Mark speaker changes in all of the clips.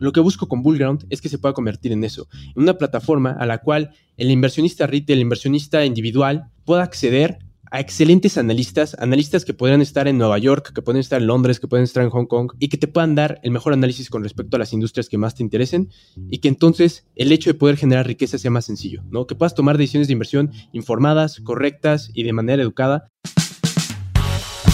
Speaker 1: lo que busco con Bullground es que se pueda convertir en eso, en una plataforma a la cual el inversionista retail, el inversionista individual, pueda acceder a excelentes analistas, analistas que podrían estar en Nueva York, que pueden estar en Londres, que pueden estar en Hong Kong y que te puedan dar el mejor análisis con respecto a las industrias que más te interesen y que entonces el hecho de poder generar riqueza sea más sencillo, ¿no? Que puedas tomar decisiones de inversión informadas, correctas y de manera educada.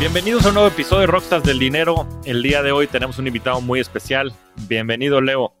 Speaker 2: Bienvenidos a un nuevo episodio de Rockstars del Dinero. El día de hoy tenemos un invitado muy especial. Bienvenido, Leo.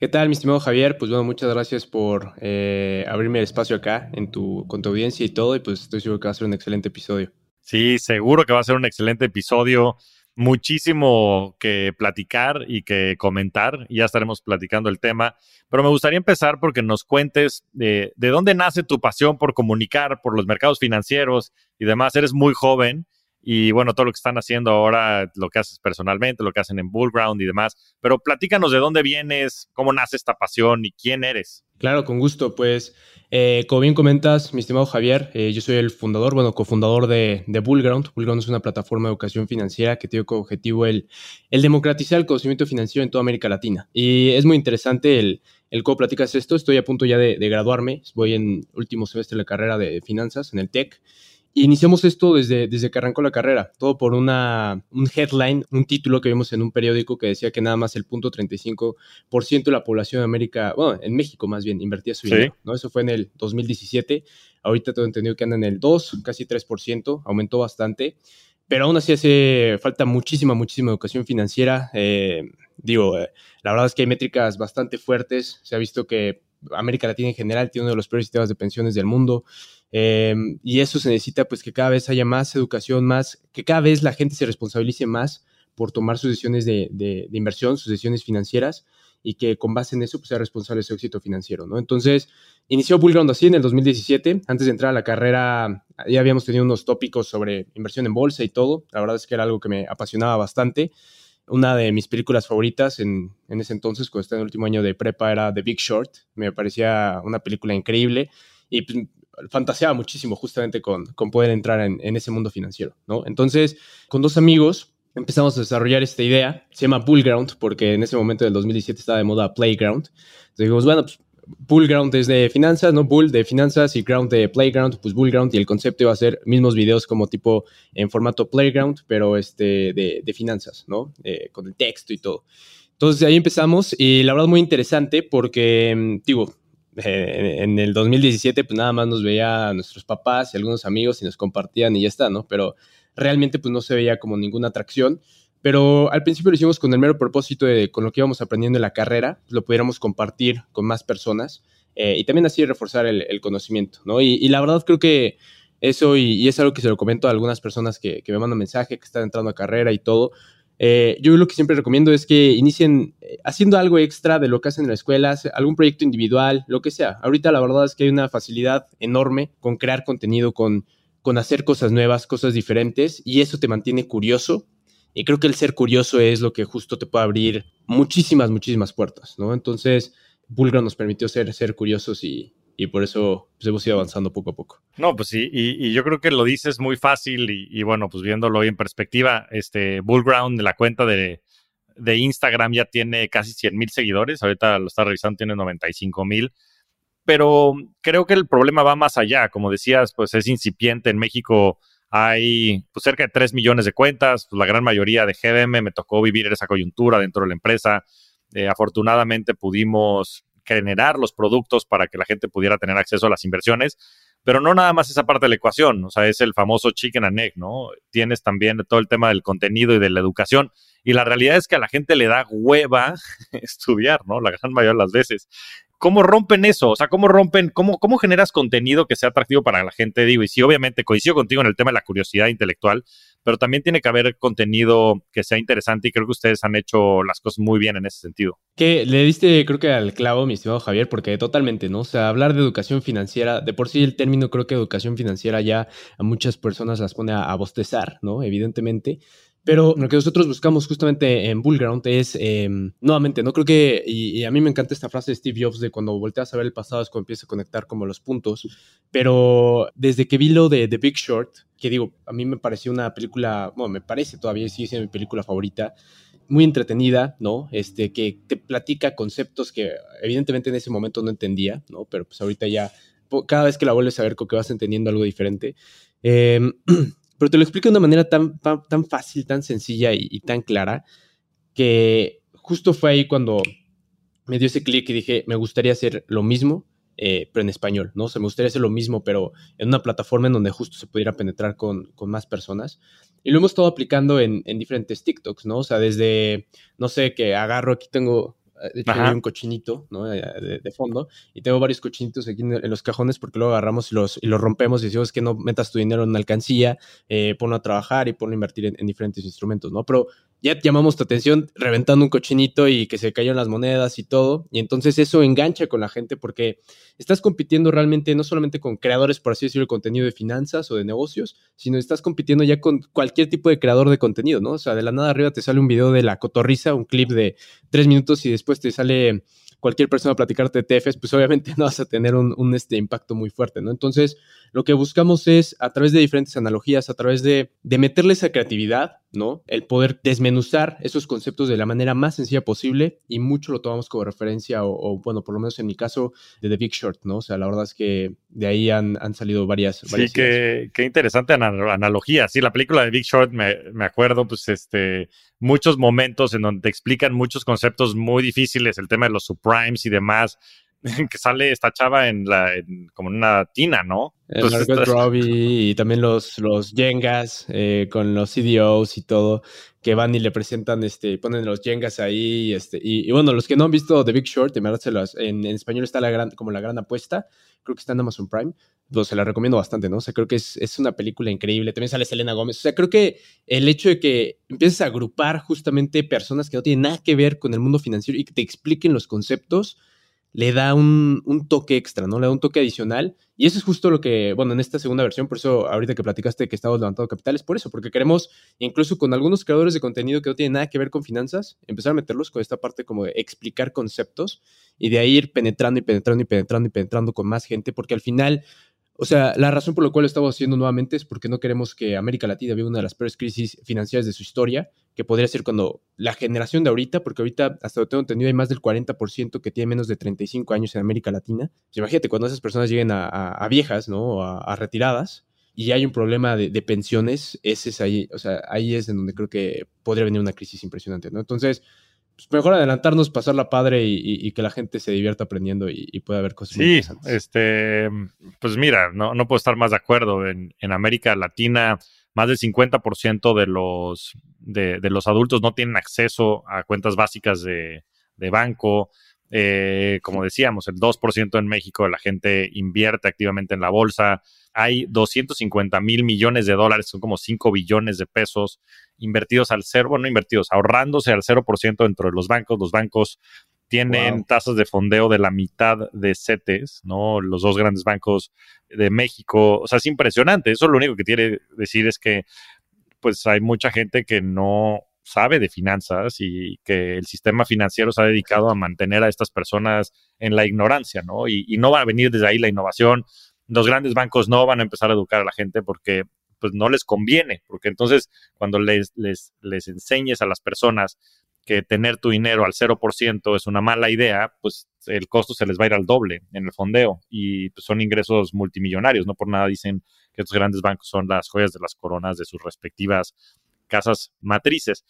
Speaker 1: ¿Qué tal, mi estimado Javier? Pues bueno, muchas gracias por eh, abrirme el espacio acá en tu, con tu audiencia y todo. Y pues estoy seguro que va a ser un excelente episodio.
Speaker 2: Sí, seguro que va a ser un excelente episodio. Muchísimo que platicar y que comentar. Ya estaremos platicando el tema. Pero me gustaría empezar porque nos cuentes de, de dónde nace tu pasión por comunicar, por los mercados financieros y demás. Eres muy joven y bueno, todo lo que están haciendo ahora, lo que haces personalmente, lo que hacen en Bullground y demás. Pero platícanos de dónde vienes, cómo nace esta pasión y quién eres.
Speaker 1: Claro, con gusto. Pues, eh, como bien comentas, mi estimado Javier, eh, yo soy el fundador, bueno, cofundador de, Bullground. Bullground es una plataforma de educación financiera que tiene como objetivo el, democratizar el conocimiento financiero en toda América Latina. Y es muy interesante el, el cómo platicas esto. Estoy a punto ya de, de graduarme. Voy en último semestre de la carrera de finanzas en el TEC. Iniciamos esto desde, desde que arrancó la carrera, todo por una, un headline, un título que vimos en un periódico que decía que nada más el punto 35% de la población de América, bueno, en México más bien, invertía su dinero, ¿no? Eso fue en el 2017, ahorita tengo entendido que anda en el 2, casi 3%, aumentó bastante, pero aún así hace falta muchísima, muchísima educación financiera. Eh, digo, eh, la verdad es que hay métricas bastante fuertes, se ha visto que América Latina en general tiene uno de los peores sistemas de pensiones del mundo. Em, y eso se necesita pues que cada vez haya más educación, más, que cada vez la gente se responsabilice más por tomar sus decisiones de, inversión, sus decisiones financieras y que con base en eso pues, sea responsable de su éxito financiero, ¿no? Entonces, inició Bullground así en el 2017. Antes de entrar a la carrera ya habíamos tenido unos tópicos sobre inversión en bolsa y todo. La verdad es que era algo que me apasionaba bastante. Una de mis películas favoritas en, en ese entonces, cuando estaba en el último año de prepa, era The Big Short. Me parecía una película increíble. Y pues, fantaseaba muchísimo justamente con, con poder entrar en, en, ese mundo financiero, ¿no? Entonces, con dos amigos empezamos a desarrollar esta idea, se llama Bullground, porque en ese momento del 2017 estaba de moda Playground. Entonces dijimos, bueno, pues Bullground es de finanzas, ¿no? Bull de finanzas y Ground de Playground, pues Bullground y el concepto iba a ser mismos videos como tipo en formato Playground, pero este de, de finanzas, ¿no? Eh, con el texto y todo. Entonces ahí empezamos y la verdad muy interesante porque, mm, digo, eh, en el 2017 pues nada más nos veía a nuestros papás y algunos amigos y nos compartían y ya está, ¿no? Pero realmente pues no se veía como ninguna atracción. Pero al principio lo hicimos con el mero propósito de con lo que íbamos aprendiendo en la carrera, lo pudiéramos compartir con más personas eh, y también así reforzar el, conocimiento, ¿no? Y, la verdad creo que eso, y, es algo que se lo comento a algunas personas que, que me mandan mensaje, que están entrando a carrera y todo, eh, yo lo que siempre recomiendo es que inicien eh, haciendo algo extra de lo que hacen en la escuela, algún proyecto individual, lo que sea. Ahorita la verdad es que hay una facilidad enorme con crear contenido, con, con hacer cosas nuevas, cosas diferentes, y eso te mantiene curioso. Y creo que el ser curioso es lo que justo te puede abrir muchísimas, muchísimas puertas, ¿no? Entonces, Bulgar nos permitió ser, ser curiosos y, y por eso pues, hemos ido avanzando poco a poco.
Speaker 2: No, pues sí, y, yo creo que lo dices muy fácil y, bueno, pues viéndolo en perspectiva, este Bullground, la cuenta de, de Instagram ya tiene casi 100 mil seguidores, ahorita lo está revisando, tiene 95 mil, pero creo que el problema va más allá, como decías, pues es incipiente en México. Hay pues, cerca de 3 millones de cuentas, pues, la gran mayoría de GDM me tocó vivir esa coyuntura dentro de la empresa. Eh, afortunadamente pudimos generar los productos para que la gente pudiera tener acceso a las inversiones. Pero no nada más esa parte de la ecuación, o sea, es el famoso chicken and egg, ¿no? Tienes también todo el tema del contenido y de la educación. Y la realidad es que a la gente le da hueva estudiar, ¿no? La gran mayoría de las veces. ¿Cómo rompen eso? O sea, ¿cómo rompen, cómo, cómo generas contenido que sea atractivo para la gente? Digo, y sí, obviamente coincido contigo en el tema de la curiosidad intelectual, pero también tiene que haber contenido que sea interesante y creo que ustedes han hecho las cosas muy bien en ese sentido.
Speaker 1: Que le diste, creo que al clavo, mi estimado Javier, porque totalmente, ¿no? O sea, hablar de educación financiera, de por sí el término creo que educación financiera ya a muchas personas las pone a, a bostezar, ¿no? Evidentemente. Pero lo que nosotros buscamos justamente en Bullground es, em, nuevamente, no creo que, y, a mí me encanta esta frase de Steve Jobs de cuando volteas a ver el pasado es cuando empieza a conectar como los puntos, pero desde que vi lo de The Big Short, que digo, a mí me pareció una película, bueno, me parece todavía, sí es mi película favorita, muy entretenida, ¿no? Este, que te platica conceptos que evidentemente en ese momento no entendía, ¿no? Pero pues ahorita ya, cada vez que la vuelves a ver, creo que vas entendiendo algo diferente. Eh, pero te lo explico de una manera tan, tan, fácil, tan sencilla y, tan clara, que justo fue ahí cuando me dio ese clic y dije, me gustaría hacer lo mismo, eh, pero en español, ¿no? O sea, me gustaría hacer lo mismo, pero en una plataforma en donde justo se pudiera penetrar con, con más personas. Y lo hemos estado aplicando en, en, diferentes TikToks, ¿no? O sea, desde, no sé, que agarro, aquí tengo de hecho, hay un cochinito ¿no? de, fondo y tengo varios cochinitos aquí en, los cajones porque luego agarramos y los, y los rompemos y decimos que no metas tu dinero en una alcancía, eh, ponlo a trabajar y ponlo a invertir en, en, diferentes instrumentos, ¿no? Pero ya llamamos tu atención reventando un cochinito y que se cayeron las monedas y todo. Y entonces eso engancha con la gente porque estás compitiendo realmente no solamente con creadores, por así decirlo, de contenido de finanzas o de negocios, sino estás compitiendo ya con cualquier tipo de creador de contenido, ¿no? O sea, de la nada arriba te sale un video de la cotorriza, un clip de tres minutos y después te sale cualquier persona a platicarte de TFs, pues obviamente no vas a tener un, este impacto muy fuerte, ¿no? Entonces, lo que buscamos es, a través de diferentes analogías, a través de, de meterle esa creatividad, ¿no? El poder desmenuzar esos conceptos de la manera más sencilla posible y mucho lo tomamos como referencia o, bueno, por lo menos en mi caso, de The Big Short, ¿no? O sea, la verdad es que de ahí han, han salido varias,
Speaker 2: Sí, qué, qué, interesante analogía. Sí, la película de Big Short, me, me, acuerdo, pues, este, muchos momentos en donde te explican muchos conceptos muy difíciles, el tema de los subprimes y demás, que sale esta chava en la, como en una tina, ¿no?
Speaker 1: El Robbie y también los, los Jengas eh, con los CDOs y todo, que van y le presentan, este, ponen los Jengas ahí, este, y, bueno, los que no han visto The Big Short, en, en español está la gran, como la gran apuesta, creo que está en Amazon Prime, pues se la recomiendo bastante, ¿no? O sea, creo que es, es, una película increíble. También sale Selena Gómez. O sea, creo que el hecho de que empieces a agrupar justamente personas que no tienen nada que ver con el mundo financiero y que te expliquen los conceptos, le da un, un, toque extra, ¿no? Le da un toque adicional. Y eso es justo lo que, bueno, en esta segunda versión, por eso ahorita que platicaste que estamos levantando capital, es por eso, porque queremos, incluso con algunos creadores de contenido que no tienen nada que ver con finanzas, empezar a meterlos con esta parte como de explicar conceptos y de ahí ir penetrando y penetrando y penetrando y penetrando con más gente, porque al final o sea, la razón por la cual lo estamos haciendo nuevamente es porque no queremos que América Latina viva una de las peores crisis financieras de su historia, que podría ser cuando la generación de ahorita, porque ahorita, hasta lo tengo entendido, hay más del 40% que tiene menos de 35 años en América Latina. Pues imagínate, cuando esas personas lleguen a, viejas, ¿no? A, retiradas, y hay un problema de, pensiones, ese es ahí, o sea, ahí es en donde creo que podría venir una crisis impresionante, ¿no? Entonces, pues mejor adelantarnos, pasarla padre y, que la gente se divierta aprendiendo y, pueda ver cosas
Speaker 2: sí, este, pues mira, no, no puedo estar más de acuerdo. En, América Latina, más del 50% de los, de, los adultos no tienen acceso a cuentas básicas de, banco. Eh, como decíamos, el 2% en México de la gente invierte activamente en la bolsa hay 250 mil millones de dólares, son como 5 billones de pesos invertidos al cero, bueno, no invertidos, ahorrándose al 0% dentro de los bancos. Los bancos tienen tasas de fondeo de la mitad de CETES, ¿no? Los dos grandes bancos de México. O sea, es impresionante. Eso lo único que quiere decir es que, pues, hay mucha gente que no sabe de finanzas y que el sistema financiero se ha dedicado a mantener a estas personas en la ignorancia, ¿no? Y, no va a venir desde ahí la innovación, los grandes bancos no van a empezar a educar a la gente porque pues no les conviene, porque entonces cuando les, les, les enseñes a las personas que tener tu dinero al 0% es una mala idea, pues el costo se les va a ir al doble en el fondeo y pues, son ingresos multimillonarios. No por nada dicen que estos grandes bancos son las joyas de las coronas de sus respectivas casas matrices.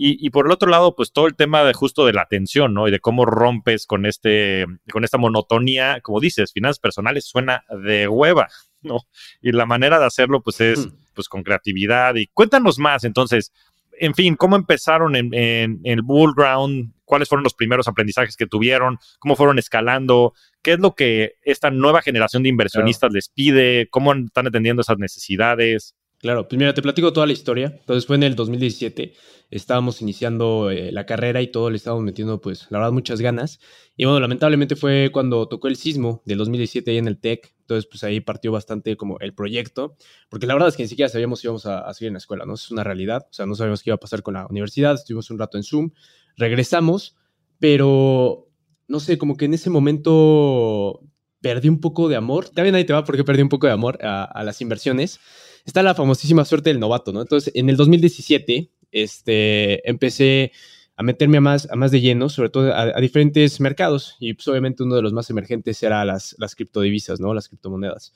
Speaker 2: Y, por el otro lado, pues todo el tema de justo de la atención, ¿no? Y de cómo rompes con este, con esta monotonía, como dices, finanzas personales suena de hueva, ¿no? Y la manera de hacerlo, pues es, hmm. pues con creatividad. Y cuéntanos más, entonces, en fin, ¿cómo empezaron en, en, el Bull Ground? cuáles fueron los primeros aprendizajes que tuvieron, cómo fueron escalando, qué es lo que esta nueva generación de inversionistas les pide, cómo están atendiendo esas necesidades.
Speaker 1: Claro, pues mira, te platico toda la historia. Entonces fue en el 2017, estábamos iniciando eh, la carrera y todo le estábamos metiendo, pues, la verdad, muchas ganas. Y bueno, lamentablemente fue cuando tocó el sismo del 2017 ahí en el TEC. Entonces, pues ahí partió bastante como el proyecto, porque la verdad es que ni siquiera sabíamos si íbamos a, a seguir en la escuela, ¿no? Es una realidad, o sea, no sabíamos qué iba a pasar con la universidad, estuvimos un rato en Zoom, regresamos, pero no sé, como que en ese momento perdí un poco de amor. También ahí te va porque perdí un poco de amor a, a las inversiones está la famosísima suerte del novato, ¿no? Entonces, en el 2017, este, empecé a meterme a más, a más de lleno, sobre todo a, diferentes mercados. Y pues obviamente uno de los más emergentes era las, las criptodivisas, ¿no? Las criptomonedas.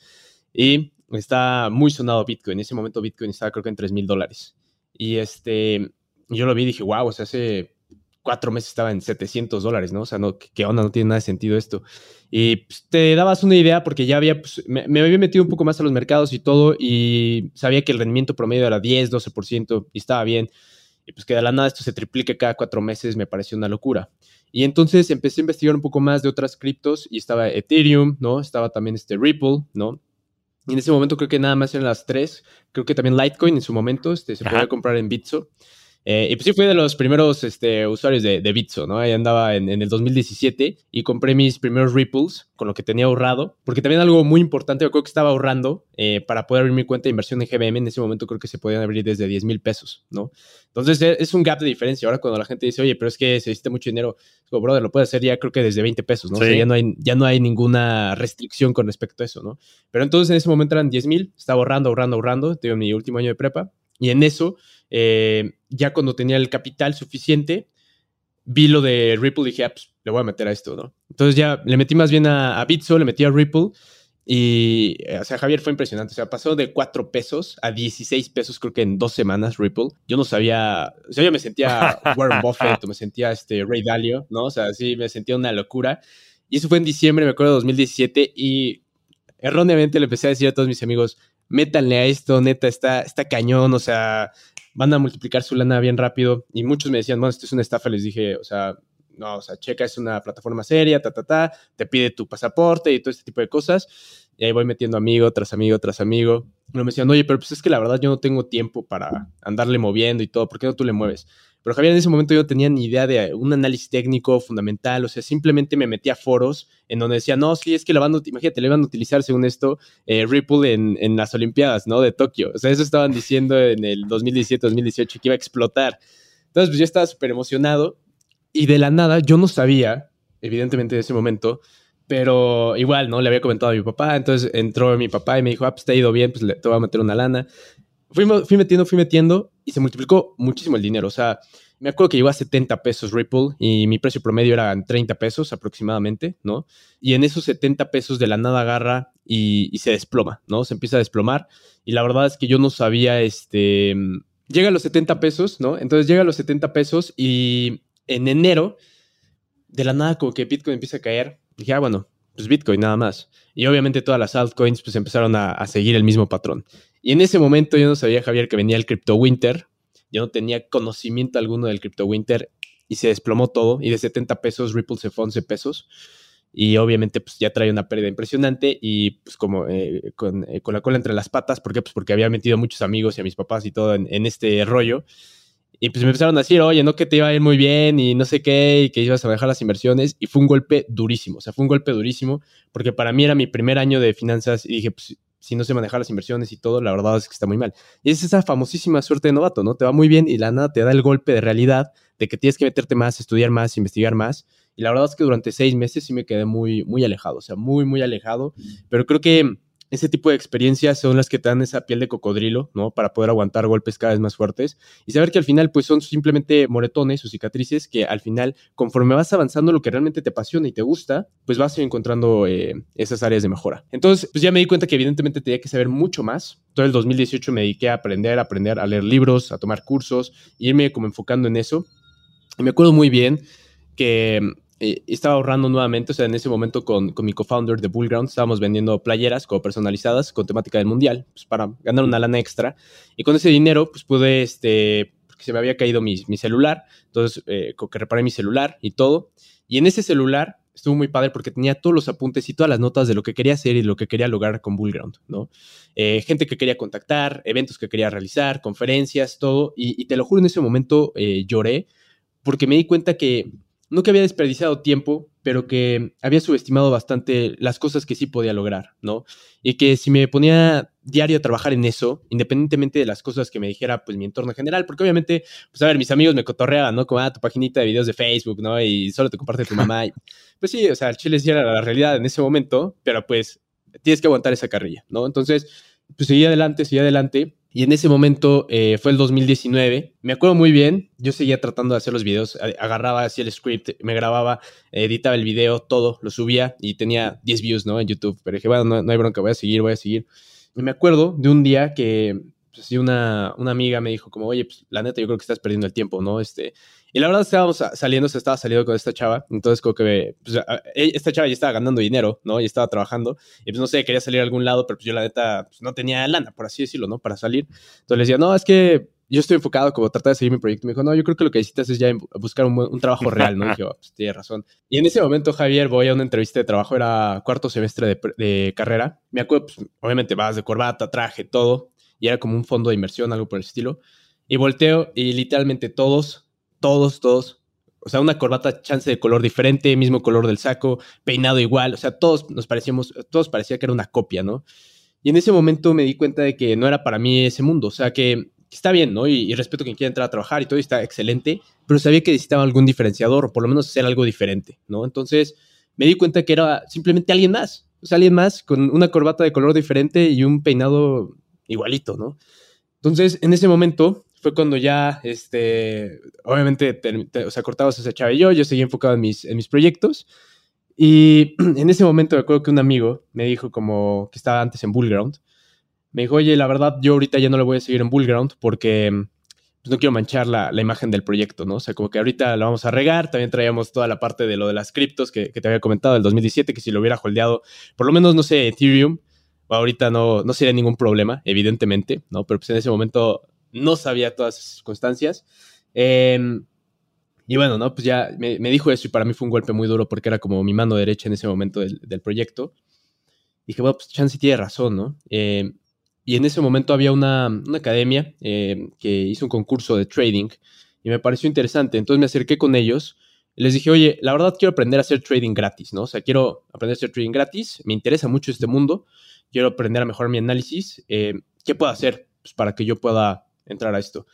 Speaker 1: Y está muy sonado Bitcoin. En ese momento Bitcoin estaba creo que en 3 mil dólares. Y este, yo lo vi y dije, wow, o sea, hace cuatro meses estaba en 700 dólares, ¿no? O sea, no, ¿qué onda? No tiene nada de sentido esto. Y pues, te dabas una idea porque ya había, pues, me, había metido un poco más a los mercados y todo y sabía que el rendimiento promedio era 10, 12% y estaba bien. Y pues que de la nada esto se triplique cada cuatro meses me pareció una locura. Y entonces empecé a investigar un poco más de otras criptos y estaba Ethereum, ¿no? Estaba también este Ripple, ¿no? Y en ese momento creo que nada más eran las tres. Creo que también Litecoin en su momento este, se podía comprar en Bitso. Eh, y pues sí fui de los primeros este, usuarios de, de Bitso, ¿no? Ahí andaba en, el 2017 y compré mis primeros Ripples con lo que tenía ahorrado, porque también algo muy importante, yo creo que estaba ahorrando eh, para poder abrir mi cuenta de inversión en GBM, en ese momento creo que se podían abrir desde 10 mil pesos, ¿no? Entonces e, es un gap de diferencia. Ahora cuando la gente dice, oye, pero es que se necesita mucho dinero, como, brother, lo puedes hacer ya creo que desde 20 pesos, ¿no? O sea, ya no, hay, ya no hay ninguna restricción con respecto a eso, ¿no? Pero entonces en ese momento eran 10 mil, estaba ahorrando, ahorrando, ahorrando, tengo mi último año de prepa, y en eso eh, ya cuando tenía el capital suficiente, vi lo de Ripple y dije, ah, pues le voy a meter a esto, ¿no? Entonces ya le metí más bien a, Bitso, le metí a Ripple y, eh, o sea, Javier fue impresionante. O sea, pasó de 4 pesos a 16 pesos, creo que en dos semanas, Ripple. Yo no sabía, o sea, yo me sentía Warren Buffett o me sentía este Ray Dalio, ¿no? O sea, sí, me sentía una locura. Y eso fue en diciembre, me acuerdo, de 2017. Y erróneamente le empecé a decir a todos mis amigos, métanle a esto, neta, está, está cañón, o sea, van a multiplicar su lana bien rápido. Y muchos me decían, bueno, esto es una estafa. Les dije, o sea, no, o sea, Checa es una plataforma seria, ta, ta, ta, te pide tu pasaporte y todo este tipo de cosas. Y ahí voy metiendo amigo tras amigo tras amigo. Y me decían, oye, pero pues es que la verdad yo no tengo tiempo para andarle moviendo y todo, ¿por qué no tú le mueves? Pero Javier, en ese momento yo no tenía ni idea de un análisis técnico fundamental, o sea, simplemente me metí a foros en donde decía, no, sí, es que la van a, imagínate, le van a utilizar según esto eh, Ripple en, en, las Olimpiadas, ¿no? De Tokio. O sea, eso estaban diciendo en el 2017-2018 que iba a explotar. Entonces, pues yo estaba súper emocionado y de la nada yo no sabía, evidentemente en ese momento, pero igual, ¿no? Le había comentado a mi papá, entonces entró mi papá y me dijo, ah, pues te ha ido bien, pues te voy a meter una lana fui, fui metiendo, fui metiendo y se multiplicó muchísimo el dinero. O sea, me acuerdo que llegó a 70 pesos Ripple y mi precio promedio era 30 pesos aproximadamente, ¿no? Y en esos 70 pesos de la nada agarra y, se desploma, ¿no? Se empieza a desplomar. Y la verdad es que yo no sabía, este, llega a los 70 pesos, ¿no? Entonces llega a los 70 pesos y en enero, de la nada como que Bitcoin empieza a caer. Dije, ah, bueno, pues Bitcoin nada más. Y obviamente todas las altcoins pues empezaron a, a seguir el mismo patrón. Y en ese momento yo no sabía, Javier, que venía el Crypto Winter. Yo no tenía conocimiento alguno del Crypto Winter y se desplomó todo. Y de 70 pesos, Ripple se fue 11 pesos. Y obviamente, pues ya trae una pérdida impresionante. Y pues, como eh, eh, con, la cola entre las patas. ¿Por qué? Pues porque había metido a muchos amigos y a mis papás y todo en, en, este rollo. Y pues me empezaron a decir, oye, no que te iba a ir muy bien y no sé qué, y que ibas a dejar las inversiones. Y fue un golpe durísimo. O sea, fue un golpe durísimo. Porque para mí era mi primer año de finanzas. Y dije, pues si no se maneja las inversiones y todo, la verdad es que está muy mal. Y es esa famosísima suerte de novato, ¿no? Te va muy bien y la nada te da el golpe de realidad de que tienes que meterte más, estudiar más, investigar más. Y la verdad es que durante seis meses sí me quedé muy, muy alejado, o sea, muy, muy alejado. Pero creo que ese tipo de experiencias son las que te dan esa piel de cocodrilo, ¿no? Para poder aguantar golpes cada vez más fuertes y saber que al final, pues son simplemente moretones o cicatrices que al final, conforme vas avanzando lo que realmente te apasiona y te gusta, pues vas encontrando eh, esas áreas de mejora. Entonces, pues ya me di cuenta que evidentemente tenía que saber mucho más. Todo el 2018 me dediqué a aprender, a aprender, a leer libros, a tomar cursos, irme como enfocando en eso. Y me acuerdo muy bien que eh, estaba ahorrando nuevamente, o sea, en ese momento con, con mi co-founder de Bullground estábamos vendiendo playeras como personalizadas con temática del mundial, pues para ganar una lana extra. Y con ese dinero, pues pude, este, que se me había caído mi, mi celular, entonces eh, que reparé mi celular y todo. Y en ese celular estuvo muy padre porque tenía todos los apuntes y todas las notas de lo que quería hacer y lo que quería lograr con Bullground, ¿no? Eh, gente que quería contactar, eventos que quería realizar, conferencias, todo. Y, te lo juro, en ese momento eh, lloré porque me di cuenta que no que había desperdiciado tiempo, pero que había subestimado bastante las cosas que sí podía lograr, ¿no? Y que si me ponía diario a trabajar en eso, independientemente de las cosas que me dijera, pues mi entorno general, porque obviamente, pues a ver, mis amigos me cotorreaban, ¿no? Como, ah, tu paginita de videos de Facebook, ¿no? Y solo te comparte tu mamá. pues sí, o sea, el chile sí era la realidad en ese momento, pero pues tienes que aguantar esa carrilla, ¿no? Entonces, pues seguí adelante, seguí adelante. Y en ese momento eh, fue el 2019. Me acuerdo muy bien, yo seguía tratando de hacer los videos, agarraba así el script, me grababa, editaba el video, todo, lo subía y tenía 10 views, ¿no? En YouTube. Pero dije, bueno, no, no hay bronca, voy a seguir, voy a seguir. Y me acuerdo de un día que pues, una, una amiga me dijo como, oye, pues la neta yo creo que estás perdiendo el tiempo, ¿no? Este, y la verdad estábamos saliendo, se estaba saliendo con esta chava, entonces como que pues, e, esta chava ya estaba ganando dinero, ¿no? Y estaba trabajando, y pues no sé, quería salir a algún lado, pero pues yo la neta pues, no tenía lana, por así decirlo, ¿no? Para salir. Entonces le decía, no, es que yo estoy enfocado como tratar de seguir mi proyecto. Me dijo, no, yo creo que lo que necesitas es ya buscar un, trabajo real, ¿no? Y oh, pues tiene razón. Y en ese momento, Javier, voy a una entrevista de trabajo, era cuarto semestre de, de carrera. Me acuerdo, pues, obviamente vas de corbata, traje, todo y era como un fondo de inversión, algo por el estilo. Y volteo y literalmente todos, todos, todos, o sea, una corbata chance de color diferente, mismo color del saco, peinado igual, o sea, todos nos parecíamos, todos parecía que era una copia, ¿no? Y en ese momento me di cuenta de que no era para mí ese mundo, o sea, que está bien, ¿no? Y, respeto a quien quiera entrar a trabajar y todo, y está excelente, pero sabía que necesitaba algún diferenciador, o por lo menos hacer algo diferente, ¿no? Entonces me di cuenta que era simplemente alguien más, o sea, alguien más con una corbata de color diferente y un peinado igualito, ¿no? Entonces, en ese momento fue cuando ya, este, obviamente, o sea, cortabas esa chava y yo, yo seguía enfocado en mis, en mis proyectos. Y en ese momento me acuerdo que un amigo me dijo como que estaba antes en Bullground. Me dijo, oye, la verdad, yo ahorita ya no le voy a seguir en Bullground porque pues, no quiero manchar la, la, imagen del proyecto, ¿no? O sea, como que ahorita lo vamos a regar. También traíamos toda la parte de lo de las criptos que, que te había comentado del 2017, que si lo hubiera holdeado, por lo menos, no sé, Ethereum, ahorita no, no sería ningún problema, evidentemente, ¿no? Pero pues en ese momento no sabía todas esas circunstancias. Em, y bueno, ¿no? Pues ya me, dijo eso y para mí fue un golpe muy duro porque era como mi mano derecha en ese momento del, proyecto. Y dije, bueno, pues Chansey tiene razón, ¿no? Em, y en ese momento había una, una academia em, que hizo un concurso de trading y me pareció interesante. Entonces me acerqué con ellos les dije, oye, la verdad quiero aprender a hacer trading gratis, ¿no? O sea, quiero aprender a hacer trading gratis, me interesa mucho este mundo quiero aprender a mejorar mi análisis, ¿qué puedo hacer pues, para que yo pueda entrar a esto?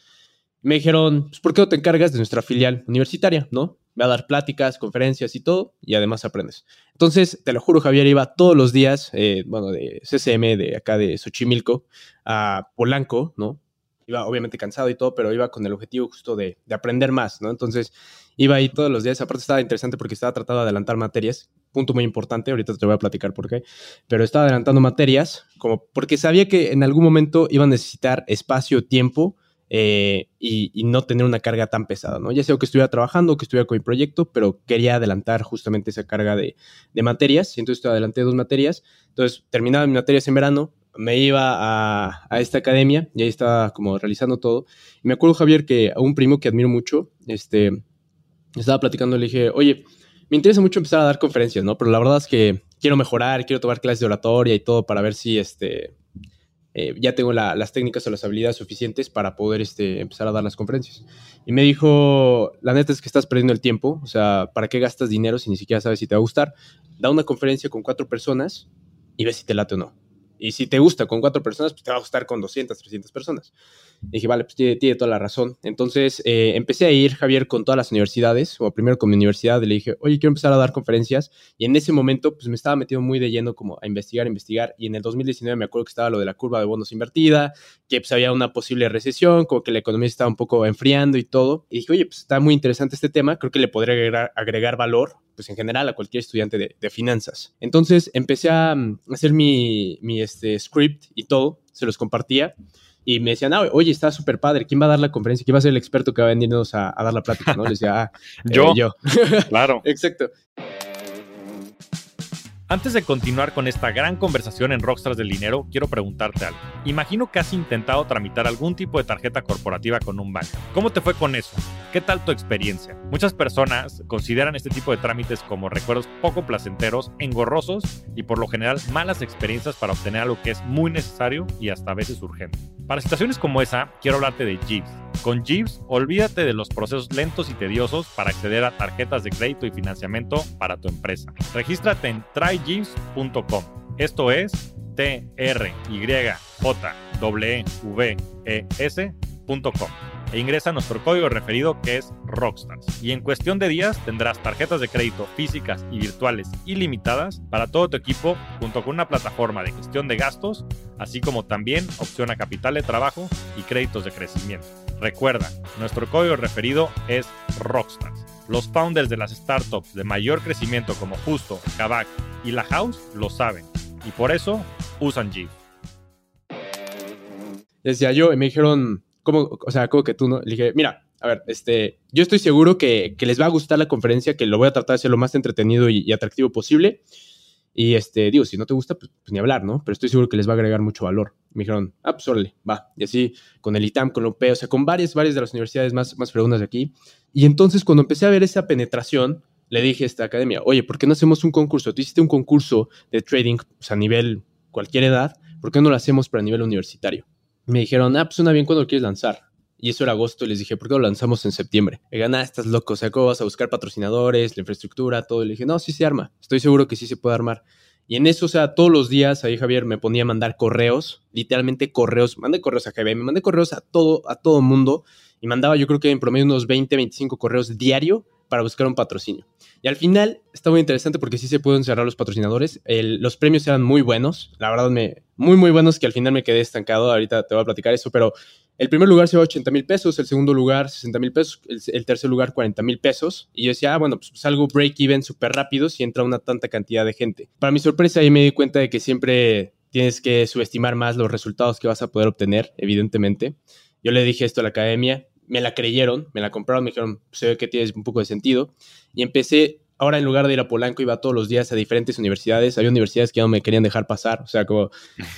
Speaker 1: Me dijeron, pues, ¿por qué no te encargas de nuestra filial universitaria, no? Va a dar pláticas, conferencias y todo, y además aprendes. Entonces, te lo juro, Javier, iba todos los días, eh, bueno, de CCM, de acá de Xochimilco, a Polanco, ¿no? Iba obviamente cansado y todo, pero iba con el objetivo justo de, de aprender más, ¿no? Entonces, iba ahí todos los días. Aparte estaba interesante porque estaba tratando de adelantar materias. Punto muy importante, ahorita te voy a platicar por qué. Pero estaba adelantando materias como porque sabía que en algún momento iba a necesitar espacio, tiempo eh, y, no tener una carga tan pesada, ¿no? Ya sea que estuviera trabajando que estuviera con mi proyecto, pero quería adelantar justamente esa carga de, de materias. Y entonces adelanté dos materias. Entonces terminaba mis materias en verano, me iba a, esta academia y ahí estaba como realizando todo. Y me acuerdo, Javier, que a un primo que admiro mucho, este, estaba platicando, le dije, oye, me interesa mucho empezar a dar conferencias, ¿no? Pero la verdad es que quiero mejorar, quiero tomar clases de oratoria y todo para ver si este, eh, ya tengo las técnicas o las habilidades suficientes para poder este, empezar a dar las conferencias. Y me dijo, la neta es que estás perdiendo el tiempo, o sea, ¿para qué gastas dinero si ni siquiera sabes si te va a gustar? Da una conferencia con cuatro personas y ve si te late o no. Y si te gusta con cuatro personas, pues te va a gustar con 200, 300 personas. Y dije, vale, pues tiene, toda la razón. Entonces eh, empecé a ir, Javier, con todas las universidades, o primero con mi universidad, y le dije, oye, quiero empezar a dar conferencias. Y en ese momento, pues me estaba metiendo muy de lleno como a investigar, investigar. Y en el 2019 me acuerdo que estaba lo de la curva de bonos invertida, que pues había una posible recesión, como que la economía estaba un poco enfriando y todo. Y dije, oye, pues está muy interesante este tema, creo que le podría agregar, agregar valor pues en general a cualquier estudiante de, finanzas. Entonces empecé a, mm, hacer mi, mi este, script y todo, se los compartía y me decían, ah, oye, está súper padre, ¿quién va a dar la conferencia? ¿Quién va a ser el experto que va a venirnos a, dar la plática? ¿no? Les decía, ah,
Speaker 2: yo. Eh, yo. claro.
Speaker 1: Exacto.
Speaker 2: Antes de continuar con esta gran conversación en Rockstars del Dinero, quiero preguntarte algo. Imagino que has intentado tramitar algún tipo de tarjeta corporativa con un banco. ¿Cómo te fue con eso? ¿Qué tal tu experiencia? Muchas personas consideran este tipo de trámites como recuerdos poco placenteros, engorrosos y por lo general malas experiencias para obtener algo que es muy necesario y hasta a veces urgente. Para situaciones como esa, quiero hablarte de Jeeves. Con Jeeves, olvídate de los procesos lentos y tediosos para acceder a tarjetas de crédito y financiamiento para tu empresa. Regístrate en Esto es t y j w e s.com e ingresa nuestro código referido que es Rockstars. Y en cuestión de días tendrás tarjetas de crédito físicas y virtuales ilimitadas para todo tu equipo junto con una plataforma de gestión de gastos, así como también opción a capital de trabajo y créditos de crecimiento. Recuerda, nuestro código referido es Rockstars. Los founders de las startups de mayor crecimiento como Justo, Kavak y La House lo saben y por eso usan Jeep.
Speaker 1: Decía yo, y me dijeron, ¿cómo, o sea, como que tú no? Le dije, mira, a ver, este, yo estoy seguro que, les va a gustar la conferencia, que lo voy a tratar de hacer lo más entretenido y, atractivo posible. Y este, digo, si no te gusta, pues, pues, ni hablar, ¿no? Pero estoy seguro que les va a agregar mucho valor. Me dijeron, ah, pues órale, va. Y así, con el ITAM, con la UP, o sea, con varias, varias de las universidades más, más fregonas de aquí. Y entonces, cuando empecé a ver esa penetración, le dije a esta academia, oye, ¿por qué no hacemos un concurso? Tú hiciste un concurso de trading pues, a nivel cualquier edad, ¿por qué no lo hacemos para nivel universitario? me dijeron, ah, pues suena bien cuando quieres lanzar. Y eso era agosto y les dije, ¿por qué lo lanzamos en septiembre? Me dijeron, ah, estás loco, o sea, ¿cómo vas a buscar patrocinadores, la infraestructura, todo? Y le dije, no, sí se arma, estoy seguro que sí se puede armar. Y en eso, o sea, todos los días ahí Javier me ponía a mandar correos, literalmente correos, mandé correos a GB, me mandé correos a todo, a todo mundo y mandaba yo creo que en promedio unos 20, 25 correos diario para buscar un patrocinio. Y al final está muy interesante porque sí se pueden cerrar los patrocinadores. los premios eran muy buenos, la verdad, me, muy, muy buenos que al final me quedé estancado. Ahorita te voy a platicar eso, pero el primer lugar se va a 80 mil pesos, el segundo lugar 60 mil pesos, el, tercer lugar 40 mil pesos. Y yo decía, ah, bueno, pues salgo break-even súper rápido si entra una tanta cantidad de gente. Para mi sorpresa, ahí me di cuenta de que siempre tienes que subestimar más los resultados que vas a poder obtener, evidentemente. Yo le dije esto a la academia me la creyeron, me la compraron, me dijeron, se ve que tiene un poco de sentido. Y empecé, ahora en lugar de ir a Polanco, iba todos los días a diferentes universidades. Había universidades que ya no me querían dejar pasar, o sea, como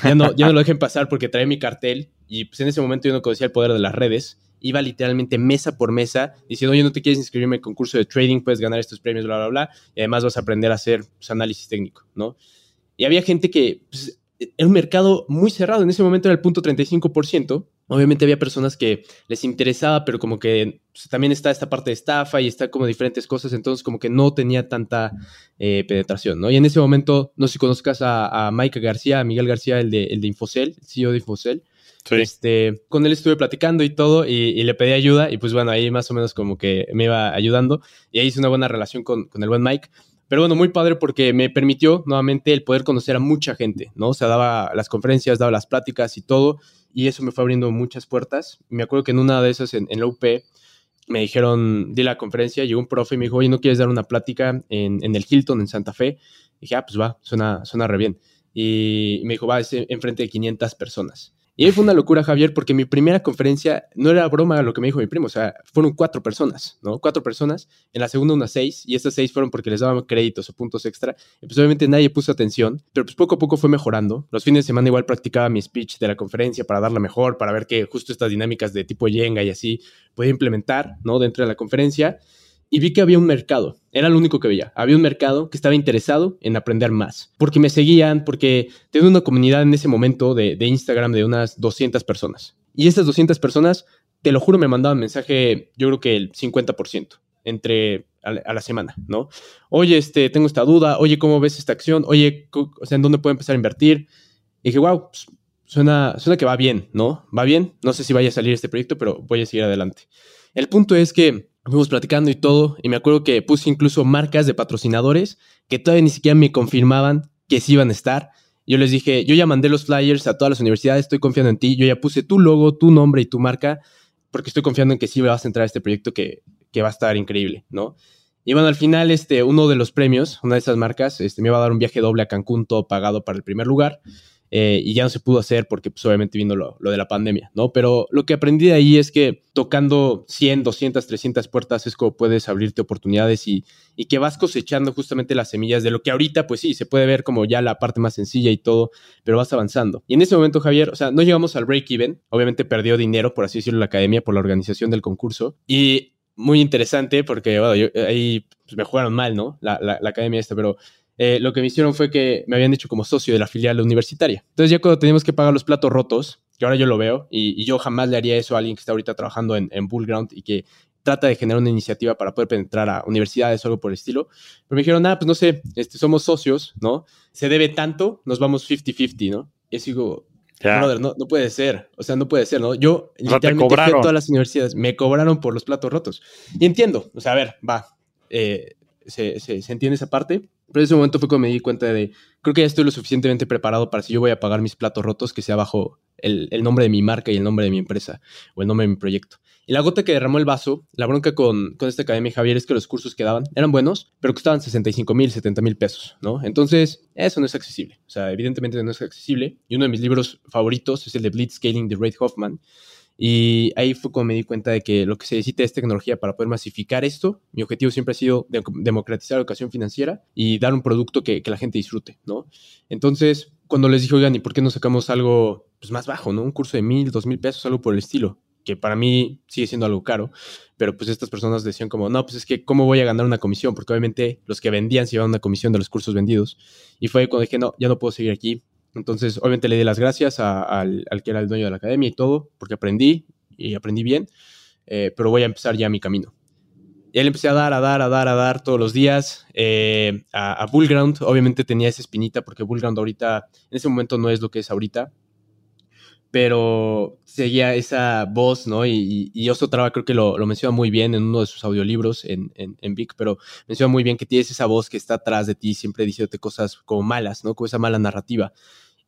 Speaker 1: ya no, ya no lo dejen pasar porque traía mi cartel y pues en ese momento yo no conocía el poder de las redes. Iba literalmente mesa por mesa diciendo, oye, no te quieres inscribirme en concurso de trading, puedes ganar estos premios, bla, bla, bla. Y además vas a aprender a hacer pues, análisis técnico, ¿no? Y había gente que pues, era un mercado muy cerrado. En ese momento era el punto 35%. Obviamente había personas que les interesaba, pero como que pues, también está esta parte de estafa y está como diferentes cosas, entonces como que no tenía tanta eh, penetración, ¿no? Y en ese momento, no sé si conozcas a, a Mike García, a Miguel García, el de, el de Infocel, el CEO de Infocel. Este, con él estuve platicando y todo y, le pedí ayuda y pues bueno, ahí más o menos como que me iba ayudando y ahí hice una buena relación con, con el buen Mike. Pero bueno, muy padre porque me permitió nuevamente el poder conocer a mucha gente, ¿no? O sea, daba las conferencias, daba las pláticas y todo y eso me fue abriendo muchas puertas. Me acuerdo que en una de esas, en, la UP, me dijeron, di la conferencia, llegó un profe y me dijo, oye, ¿no quieres dar una plática en, en el Hilton, en Santa Fe? Y dije, ah, pues va, suena, suena re bien. Y me dijo, va, es enfrente de 500 personas. Y ahí fue una locura, Javier, porque mi primera conferencia no era broma lo que me dijo mi primo, o sea, fueron cuatro personas, ¿no? Cuatro personas, en la segunda unas seis, y estas seis fueron porque les daban créditos o puntos extra, y pues obviamente nadie puso atención, pero pues poco a poco fue mejorando. Los fines de semana igual practicaba mi speech de la conferencia para darla mejor, para ver que justo estas dinámicas de tipo Jenga y así podía implementar, ¿no? Dentro de la conferencia y vi que había un mercado. Era lo único que veía. Había un mercado que estaba interesado en aprender más. Porque me seguían, porque tenía una comunidad en ese momento de, Instagram de unas 200 personas. Y esas 200 personas, te lo juro, me mandaban mensaje, yo creo que el 50% entre a, la semana, ¿no? Oye, este, tengo esta duda. Oye, ¿cómo ves esta acción? Oye, o sea, ¿en dónde puedo empezar a invertir? Y dije, wow, pues, suena, suena que va bien, ¿no? Va bien. No sé si vaya a salir este proyecto, pero voy a seguir adelante. El punto es que fuimos platicando y todo, y me acuerdo que puse incluso marcas de patrocinadores que todavía ni siquiera me confirmaban que sí iban a estar. Yo les dije, yo ya mandé los flyers a todas las universidades, estoy confiando en ti, yo ya puse tu logo, tu nombre y tu marca, porque estoy confiando en que sí vas a entrar a este proyecto que, que va a estar increíble, ¿no? Y bueno, al final, este, uno de los premios, una de esas marcas, este, me iba a dar un viaje doble a Cancún, todo pagado para el primer lugar. Eh, y ya no se pudo hacer porque pues obviamente vino lo, de la pandemia, ¿no? Pero lo que aprendí de ahí es que tocando 100, 200, 300 puertas es como puedes abrirte oportunidades y, y que vas cosechando justamente las semillas de lo que ahorita, pues sí, se puede ver como ya la parte más sencilla y todo, pero vas avanzando. Y en ese momento, Javier, o sea, no llegamos al break-even, obviamente perdió dinero, por así decirlo, la academia por la organización del concurso y muy interesante porque, bueno, ahí pues, me jugaron mal, ¿no? La, la, la academia esta, pero eh, lo que me hicieron fue que me habían hecho como socio de la filial universitaria. Entonces ya cuando teníamos que pagar los platos rotos, que ahora yo lo veo, y, yo jamás le haría eso a alguien que está ahorita trabajando en, en Bullground y que trata de generar una iniciativa para poder penetrar a universidades o algo por el estilo. Pero me dijeron, ah, pues no sé, este, somos socios, ¿no? Se debe tanto, nos vamos 50-50, ¿no? Y así digo, brother, no, no puede ser, o sea, no puede ser, ¿no? Yo literalmente fui a todas las universidades, me cobraron por los platos rotos. Y entiendo, o sea, a ver, va, eh, se, se, se entiende esa parte, pero en ese momento fue cuando me di cuenta de, creo que ya estoy lo suficientemente preparado para si yo voy a pagar mis platos rotos, que sea bajo el, el, nombre de mi marca y el nombre de mi empresa o el nombre de mi proyecto. Y la gota que derramó el vaso, la bronca con, con esta academia, Javier, es que los cursos que daban eran buenos, pero costaban 65 mil, 70 mil pesos, ¿no? Entonces, eso no es accesible. O sea, evidentemente no es accesible. Y uno de mis libros favoritos es el de Blitzscaling de Ray Hoffman, y ahí fue cuando me di cuenta de que lo que se necesita es tecnología para poder masificar esto. Mi objetivo siempre ha sido democratizar la educación financiera y dar un producto que, que la gente disfrute, ¿no? Entonces, cuando les dije, oigan, ¿y por qué no sacamos algo pues, más bajo, ¿no? Un curso de mil, dos mil pesos, algo por el estilo, que para mí sigue siendo algo caro, pero pues estas personas decían como, no, pues es que, ¿cómo voy a ganar una comisión? Porque obviamente los que vendían se llevaban una comisión de los cursos vendidos. Y fue cuando dije, no, ya no puedo seguir aquí, entonces, obviamente le di las gracias al, que era el dueño de la academia y todo, porque aprendí y aprendí bien, eh, pero voy a empezar ya mi camino. Y él empecé a dar, a dar, a dar, a dar todos los días eh, a, Bullground. Obviamente tenía esa espinita porque Bullground ahorita, en ese momento no es lo que es ahorita, pero seguía esa voz, ¿no? Y, y, Oso Traba creo que lo, lo, menciona muy bien en uno de sus audiolibros en, en, en, Vic, pero menciona muy bien que tienes esa voz que está atrás de ti, siempre diciéndote cosas como malas, ¿no? Como esa mala narrativa.